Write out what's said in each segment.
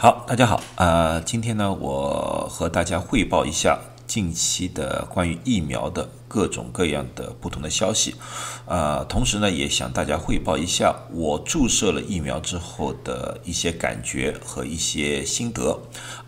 好，大家好，呃，今天呢，我和大家汇报一下近期的关于疫苗的各种各样的不同的消息，呃，同时呢，也向大家汇报一下我注射了疫苗之后的一些感觉和一些心得，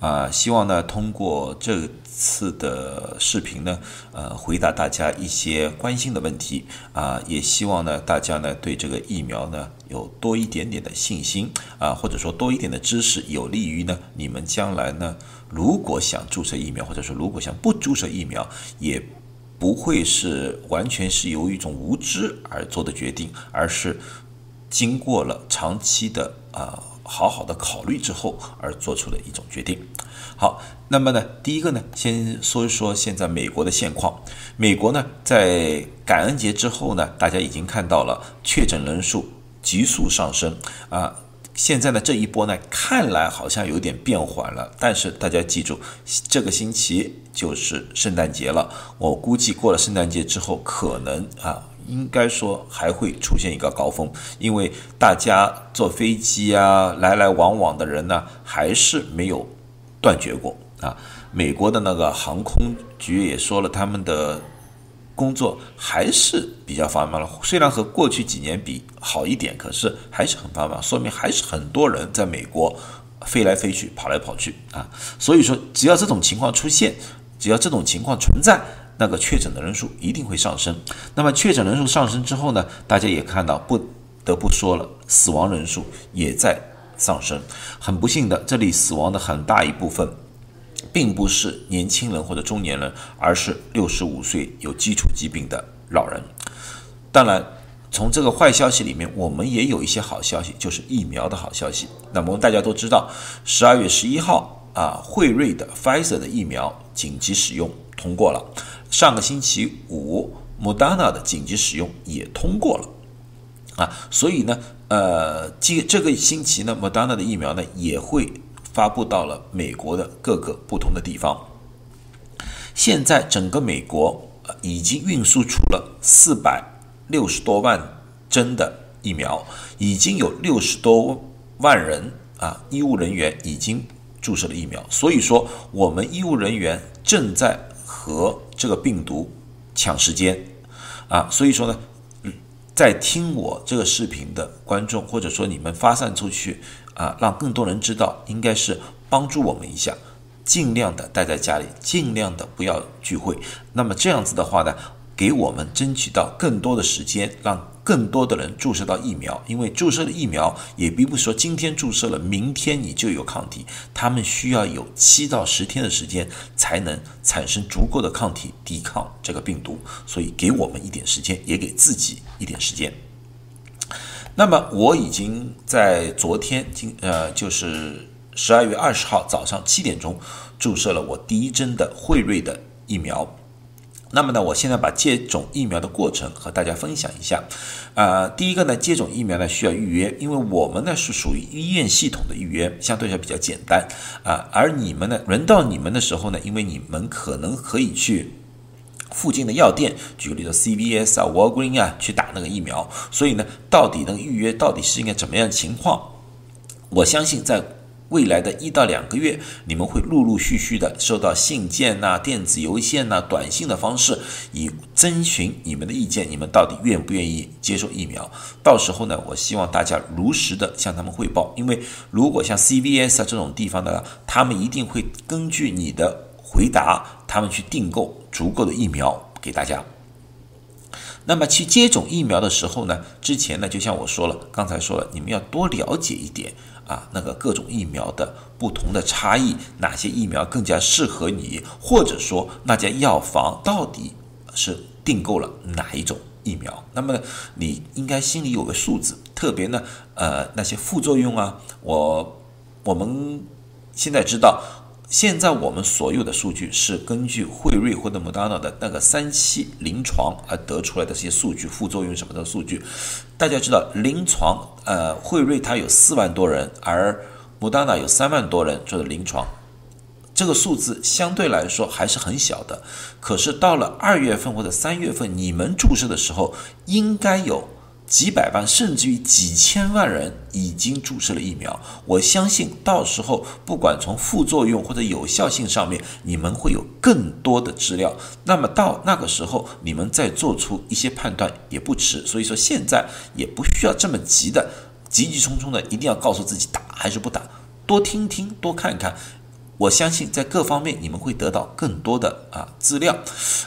啊，希望呢，通过这次的视频呢，呃，回答大家一些关心的问题，啊，也希望呢，大家呢，对这个疫苗呢。有多一点点的信心啊，或者说多一点的知识，有利于呢你们将来呢，如果想注射疫苗，或者说如果想不注射疫苗，也不会是完全是由一种无知而做的决定，而是经过了长期的啊好好的考虑之后而做出的一种决定。好，那么呢，第一个呢，先说一说现在美国的现况。美国呢，在感恩节之后呢，大家已经看到了确诊人数。急速上升啊！现在呢，这一波呢，看来好像有点变缓了。但是大家记住，这个星期就是圣诞节了。我估计过了圣诞节之后，可能啊，应该说还会出现一个高峰，因为大家坐飞机啊，来来往往的人呢，还是没有断绝过啊。美国的那个航空局也说了，他们的。工作还是比较繁忙了，虽然和过去几年比好一点，可是还是很繁忙，说明还是很多人在美国飞来飞去、跑来跑去啊。所以说，只要这种情况出现，只要这种情况存在，那个确诊的人数一定会上升。那么确诊人数上升之后呢，大家也看到，不得不说了，死亡人数也在上升。很不幸的，这里死亡的很大一部分。并不是年轻人或者中年人，而是六十五岁有基础疾病的老人。当然，从这个坏消息里面，我们也有一些好消息，就是疫苗的好消息。那么大家都知道，十二月十一号啊，辉瑞的 Pfizer 的疫苗紧急使用通过了。上个星期五，Moderna 的紧急使用也通过了。啊，所以呢，呃，这这个星期呢，Moderna 的疫苗呢也会。发布到了美国的各个不同的地方。现在整个美国已经运输出了四百六十多万针的疫苗，已经有六十多万人啊，医务人员已经注射了疫苗。所以说，我们医务人员正在和这个病毒抢时间啊。所以说呢。在听我这个视频的观众，或者说你们发散出去啊，让更多人知道，应该是帮助我们一下，尽量的待在家里，尽量的不要聚会。那么这样子的话呢？给我们争取到更多的时间，让更多的人注射到疫苗。因为注射的疫苗也并不是说今天注射了，明天你就有抗体。他们需要有七到十天的时间才能产生足够的抗体抵抗这个病毒。所以给我们一点时间，也给自己一点时间。那么我已经在昨天，今呃就是十二月二十号早上七点钟注射了我第一针的辉瑞的疫苗。那么呢，我现在把接种疫苗的过程和大家分享一下。啊，第一个呢，接种疫苗呢需要预约，因为我们呢是属于医院系统的预约，相对来说比较简单啊。而你们呢，轮到你们的时候呢，因为你们可能可以去附近的药店，举个例子，CVS 啊、Walgreen 啊去打那个疫苗，所以呢，到底能预约到底是应该怎么样情况？我相信在。未来的一到两个月，你们会陆陆续续的收到信件呐、电子邮件呐、短信的方式，以征询你们的意见，你们到底愿不愿意接受疫苗？到时候呢，我希望大家如实的向他们汇报，因为如果像 CVS 啊这种地方的，他们一定会根据你的回答，他们去订购足够的疫苗给大家。那么去接种疫苗的时候呢，之前呢，就像我说了，刚才说了，你们要多了解一点。啊，那个各种疫苗的不同的差异，哪些疫苗更加适合你，或者说那家药房到底是订购了哪一种疫苗？那么你应该心里有个数字。特别呢，呃，那些副作用啊，我我们现在知道。现在我们所有的数据是根据惠瑞或者莫达纳的那个三期临床而得出来的这些数据，副作用什么的数据。大家知道，临床呃，惠瑞它有四万多人，而莫达纳有三万多人做的临床，这个数字相对来说还是很小的。可是到了二月份或者三月份，你们注射的时候，应该有几百万甚至于几千万人已经注射了疫苗，我相信到时候不管从副作用或者有效性上面，你们会有更多的资料。那么到那个时候，你们再做出一些判断也不迟。所以说现在也不需要这么急的，急急匆匆的一定要告诉自己打还是不打，多听听，多看看。我相信在各方面你们会得到更多的啊资料，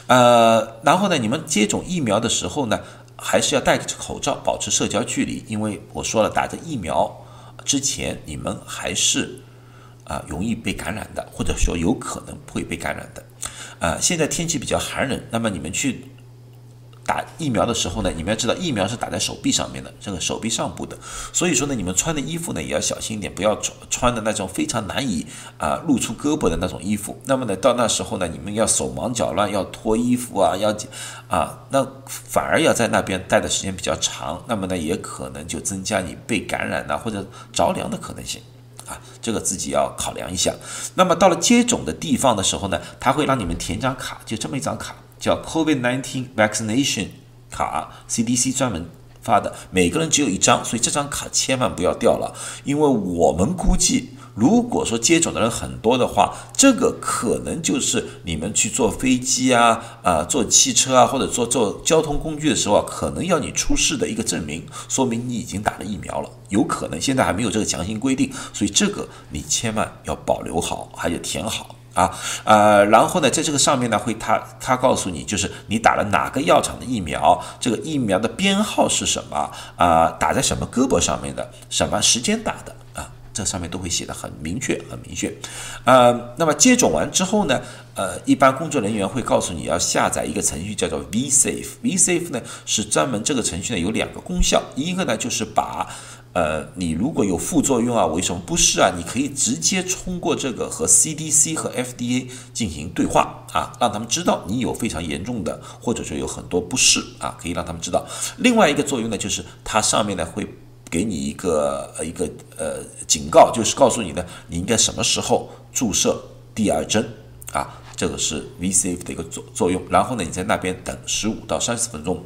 呃，然后呢，你们接种疫苗的时候呢。还是要戴着口罩，保持社交距离，因为我说了，打着疫苗之前，你们还是啊容易被感染的，或者说有可能会被感染的。啊，现在天气比较寒冷，那么你们去。打疫苗的时候呢，你们要知道疫苗是打在手臂上面的，这个手臂上部的，所以说呢，你们穿的衣服呢也要小心一点，不要穿穿的那种非常难以啊露出胳膊的那种衣服。那么呢，到那时候呢，你们要手忙脚乱，要脱衣服啊，要啊，那反而要在那边待的时间比较长，那么呢，也可能就增加你被感染呐或者着凉的可能性啊，这个自己要考量一下。那么到了接种的地方的时候呢，他会让你们填张卡，就这么一张卡。叫 COVID-19 vaccination 卡，CDC 专门发的，每个人只有一张，所以这张卡千万不要掉了。因为我们估计，如果说接种的人很多的话，这个可能就是你们去坐飞机啊、啊坐汽车啊，或者坐坐交通工具的时候啊，可能要你出示的一个证明，说明你已经打了疫苗了。有可能现在还没有这个强行规定，所以这个你千万要保留好，还有填好。啊，呃，然后呢，在这个上面呢，会他他告诉你，就是你打了哪个药厂的疫苗，这个疫苗的编号是什么啊，打在什么胳膊上面的，什么时间打的啊，这上面都会写的很明确，很明确。呃，那么接种完之后呢，呃，一般工作人员会告诉你要下载一个程序，叫做 VSafe，VSafe 呢是专门这个程序呢有两个功效，一个呢就是把。呃，你如果有副作用啊，为什么不适啊？你可以直接通过这个和 CDC 和 FDA 进行对话啊，让他们知道你有非常严重的，或者说有很多不适啊，可以让他们知道。另外一个作用呢，就是它上面呢会给你一个呃一个呃警告，就是告诉你呢，你应该什么时候注射第二针啊，这个是 VCF 的一个作作用。然后呢，你在那边等十五到三十分钟。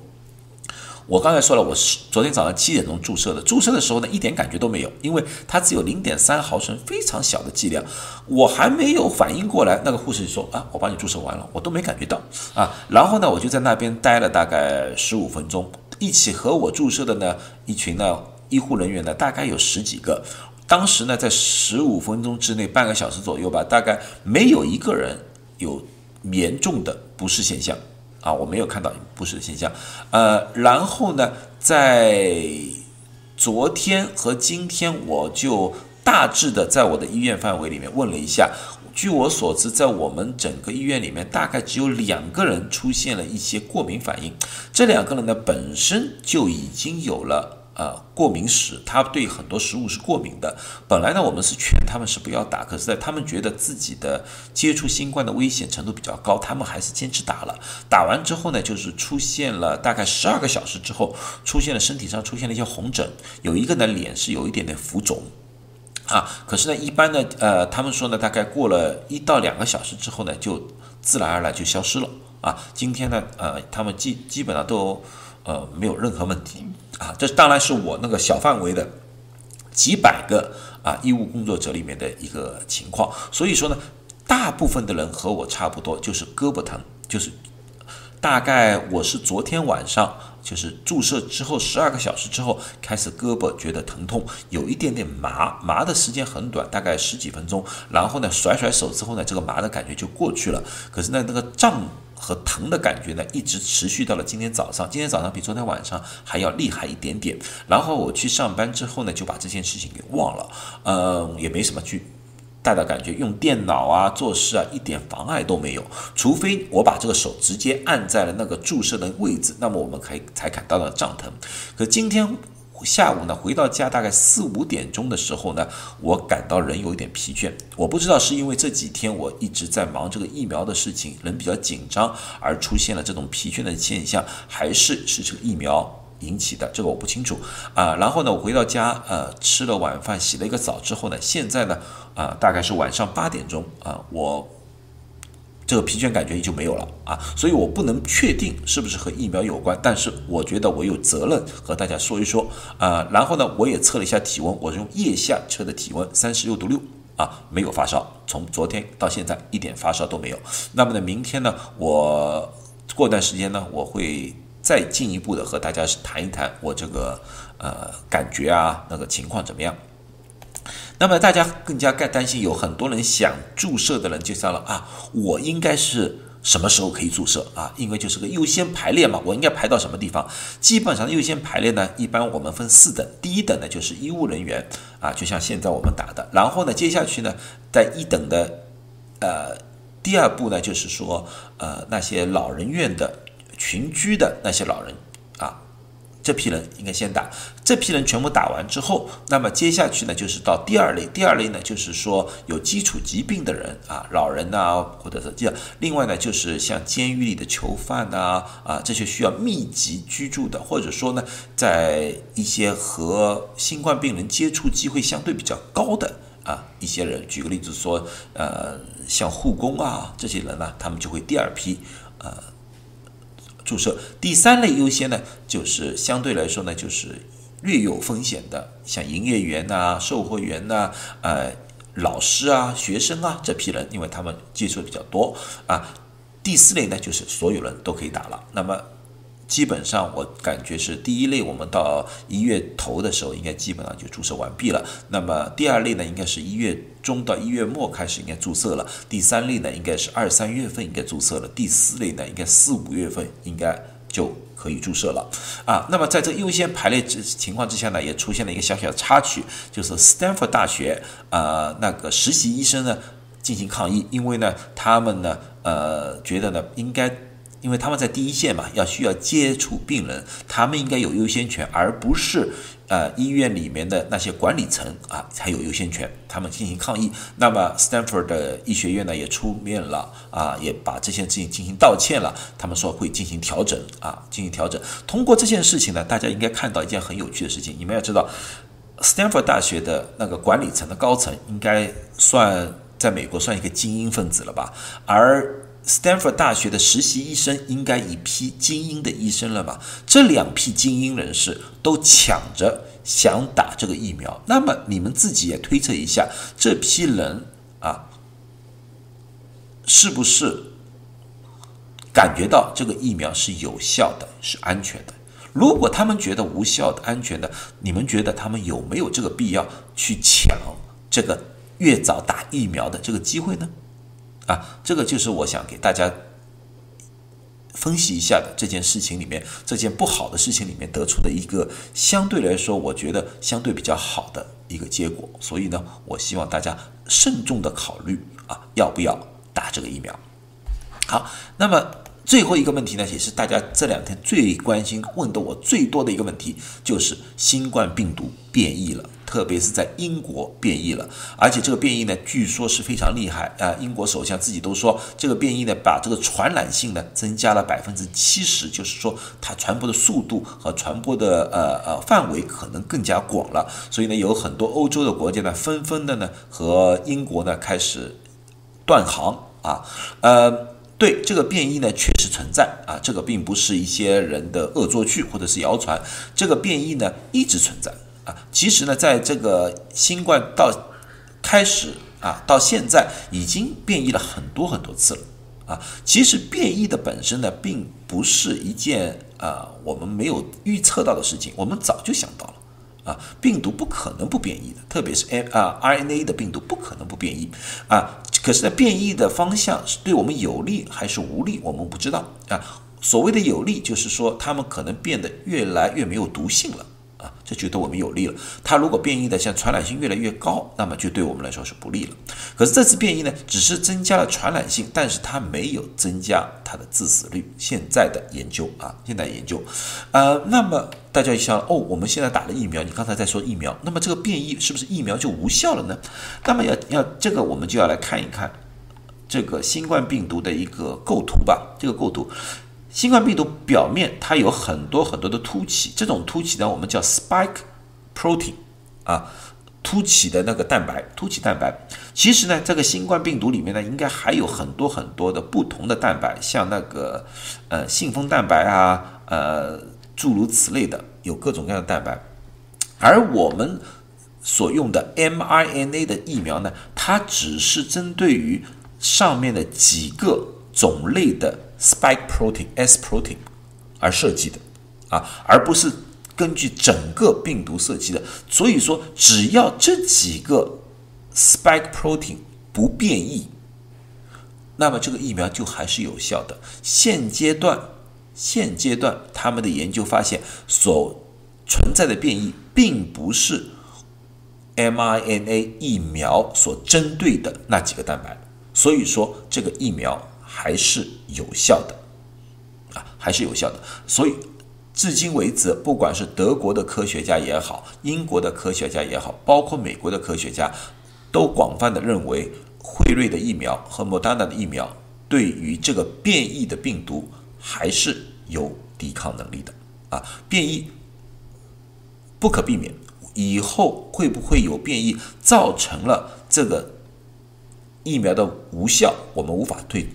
我刚才说了，我是昨天早上七点钟注射的。注射的时候呢，一点感觉都没有，因为它只有零点三毫升，非常小的剂量。我还没有反应过来，那个护士说：“啊，我帮你注射完了，我都没感觉到啊。”然后呢，我就在那边待了大概十五分钟。一起和我注射的呢，一群呢医护人员呢，大概有十几个。当时呢，在十五分钟之内，半个小时左右吧，大概没有一个人有严重的不适现象。啊，我没有看到不适的现象，呃，然后呢，在昨天和今天，我就大致的在我的医院范围里面问了一下，据我所知，在我们整个医院里面，大概只有两个人出现了一些过敏反应，这两个人呢，本身就已经有了。呃，过敏史，他对很多食物是过敏的。本来呢，我们是劝他们是不要打，可是在他们觉得自己的接触新冠的危险程度比较高，他们还是坚持打了。打完之后呢，就是出现了大概十二个小时之后，出现了身体上出现了一些红疹，有一个呢脸是有一点点浮肿，啊，可是呢，一般呢，呃，他们说呢，大概过了一到两个小时之后呢，就自然而然就消失了。啊，今天呢，呃，他们基基本上都呃没有任何问题。啊，这当然是我那个小范围的几百个啊医务工作者里面的一个情况。所以说呢，大部分的人和我差不多，就是胳膊疼，就是大概我是昨天晚上就是注射之后十二个小时之后开始胳膊觉得疼痛，有一点点麻，麻的时间很短，大概十几分钟。然后呢，甩甩手之后呢，这个麻的感觉就过去了。可是呢，那个胀。和疼的感觉呢，一直持续到了今天早上。今天早上比昨天晚上还要厉害一点点。然后我去上班之后呢，就把这件事情给忘了。嗯，也没什么去大的感觉，用电脑啊做事啊一点妨碍都没有。除非我把这个手直接按在了那个注射的位置，那么我们可以才感到了胀疼。可今天。下午呢，回到家大概四五点钟的时候呢，我感到人有一点疲倦。我不知道是因为这几天我一直在忙这个疫苗的事情，人比较紧张而出现了这种疲倦的现象，还是是这个疫苗引起的，这个我不清楚啊。然后呢，我回到家，呃，吃了晚饭，洗了一个澡之后呢，现在呢，啊，大概是晚上八点钟啊，我这个疲倦感觉也就没有了啊，所以我不能确定是不是和疫苗有关，但是我觉得我有责任和大家说一说啊。然后呢，我也测了一下体温，我是用腋下测的体温，三十六度六啊，没有发烧，从昨天到现在一点发烧都没有。那么呢，明天呢，我过段时间呢，我会再进一步的和大家谈一谈我这个呃感觉啊，那个情况怎么样。那么大家更加该担心，有很多人想注射的人就想了啊，我应该是什么时候可以注射啊？因为就是个优先排列嘛，我应该排到什么地方？基本上优先排列呢，一般我们分四等，第一等呢就是医务人员啊，就像现在我们打的，然后呢接下去呢，在一等的呃第二步呢就是说呃那些老人院的群居的那些老人啊。这批人应该先打，这批人全部打完之后，那么接下去呢，就是到第二类。第二类呢，就是说有基础疾病的人啊，老人呐，或者是这样。另外呢，就是像监狱里的囚犯呐，啊，这些需要密集居住的，或者说呢，在一些和新冠病人接触机会相对比较高的啊一些人。举个例子说，呃，像护工啊这些人呢，他们就会第二批，呃。注射第三类优先呢，就是相对来说呢，就是略有风险的，像营业员呐、售货员呐、呃、老师啊、学生啊这批人，因为他们接触比较多啊。第四类呢，就是所有人都可以打了。那么。基本上我感觉是第一类，我们到一月头的时候，应该基本上就注射完毕了。那么第二类呢，应该是一月中到一月末开始应该注射了。第三类呢，应该是二三月份应该注射了。第四类呢，应该四五月份应该就可以注射了。啊，那么在这优先排列之情况之下呢，也出现了一个小小的插曲，就是斯坦福大学啊那个实习医生呢进行抗议，因为呢他们呢呃觉得呢应该。因为他们在第一线嘛，要需要接触病人，他们应该有优先权，而不是呃医院里面的那些管理层啊才有优先权。他们进行抗议，那么 Stanford 的医学院呢也出面了啊，也把这件事情进行道歉了。他们说会进行调整啊，进行调整。通过这件事情呢，大家应该看到一件很有趣的事情。你们要知道，Stanford 大学的那个管理层的高层应该算在美国算一个精英分子了吧，而。Stanford 大学的实习医生应该一批精英的医生了吧？这两批精英人士都抢着想打这个疫苗，那么你们自己也推测一下，这批人啊，是不是感觉到这个疫苗是有效的、是安全的？如果他们觉得无效的、安全的，你们觉得他们有没有这个必要去抢这个越早打疫苗的这个机会呢？啊，这个就是我想给大家分析一下的这件事情里面，这件不好的事情里面得出的一个相对来说，我觉得相对比较好的一个结果。所以呢，我希望大家慎重的考虑啊，要不要打这个疫苗。好，那么最后一个问题呢，也是大家这两天最关心、问的我最多的一个问题，就是新冠病毒变异了。特别是在英国变异了，而且这个变异呢，据说是非常厉害啊！英国首相自己都说，这个变异呢，把这个传染性呢增加了百分之七十，就是说它传播的速度和传播的呃呃范围可能更加广了。所以呢，有很多欧洲的国家呢，纷纷的呢和英国呢开始断航啊。呃，对这个变异呢确实存在啊，这个并不是一些人的恶作剧或者是谣传，这个变异呢一直存在。啊，其实呢，在这个新冠到开始啊，到现在已经变异了很多很多次了啊。其实变异的本身呢，并不是一件啊我们没有预测到的事情，我们早就想到了啊，病毒不可能不变异的，特别是 M 啊 RNA 的病毒不可能不变异啊。可是呢，变异的方向是对我们有利还是无利，我们不知道啊。所谓的有利，就是说它们可能变得越来越没有毒性了。这就对我们有利了。它如果变异的像传染性越来越高，那么就对我们来说是不利了。可是这次变异呢，只是增加了传染性，但是它没有增加它的致死率。现在的研究啊，现在研究，呃，那么大家一想，哦，我们现在打了疫苗，你刚才在说疫苗，那么这个变异是不是疫苗就无效了呢？那么要要这个，我们就要来看一看这个新冠病毒的一个构图吧，这个构图。新冠病毒表面它有很多很多的突起，这种突起呢，我们叫 spike protein 啊，突起的那个蛋白，突起蛋白。其实呢，这个新冠病毒里面呢，应该还有很多很多的不同的蛋白，像那个呃信封蛋白啊，呃诸如此类的，有各种各样的蛋白。而我们所用的 mRNA 的疫苗呢，它只是针对于上面的几个种类的 spike protein S protein 而设计的啊，而不是。根据整个病毒设计的，所以说只要这几个 spike protein 不变异，那么这个疫苗就还是有效的。现阶段，现阶段他们的研究发现，所存在的变异并不是 mRNA 疫苗所针对的那几个蛋白，所以说这个疫苗还是有效的，啊，还是有效的，所以。至今为止，不管是德国的科学家也好，英国的科学家也好，包括美国的科学家，都广泛的认为，辉瑞的疫苗和莫丹娜的疫苗对于这个变异的病毒还是有抵抗能力的啊。变异不可避免，以后会不会有变异造成了这个疫苗的无效，我们无法对。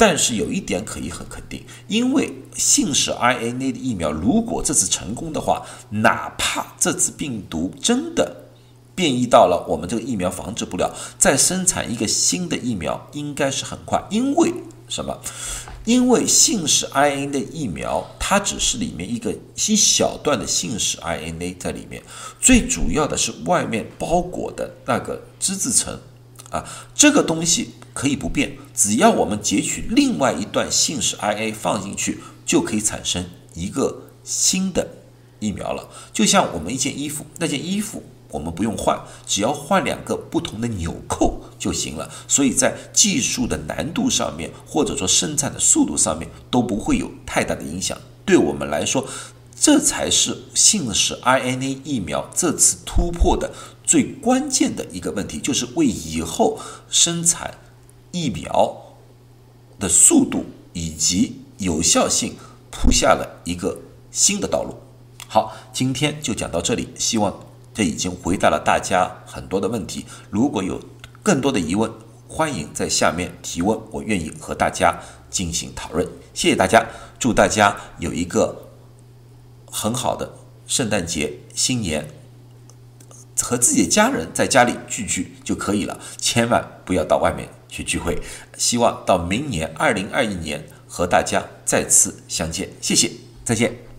但是有一点可以很肯定，因为信使 RNA 的疫苗，如果这次成功的话，哪怕这次病毒真的变异到了我们这个疫苗防治不了，再生产一个新的疫苗应该是很快。因为什么？因为信使 RNA 的疫苗，它只是里面一个一小段的信使 RNA 在里面，最主要的是外面包裹的那个脂质层。啊，这个东西可以不变，只要我们截取另外一段信使 RNA 放进去，就可以产生一个新的疫苗了。就像我们一件衣服，那件衣服我们不用换，只要换两个不同的纽扣就行了。所以在技术的难度上面，或者说生产的速度上面都不会有太大的影响。对我们来说，这才是信使 RNA 疫苗这次突破的。最关键的一个问题，就是为以后生产疫苗的速度以及有效性铺下了一个新的道路。好，今天就讲到这里，希望这已经回答了大家很多的问题。如果有更多的疑问，欢迎在下面提问，我愿意和大家进行讨论。谢谢大家，祝大家有一个很好的圣诞节、新年。和自己的家人在家里聚聚就可以了，千万不要到外面去聚会。希望到明年二零二一年和大家再次相见，谢谢，再见。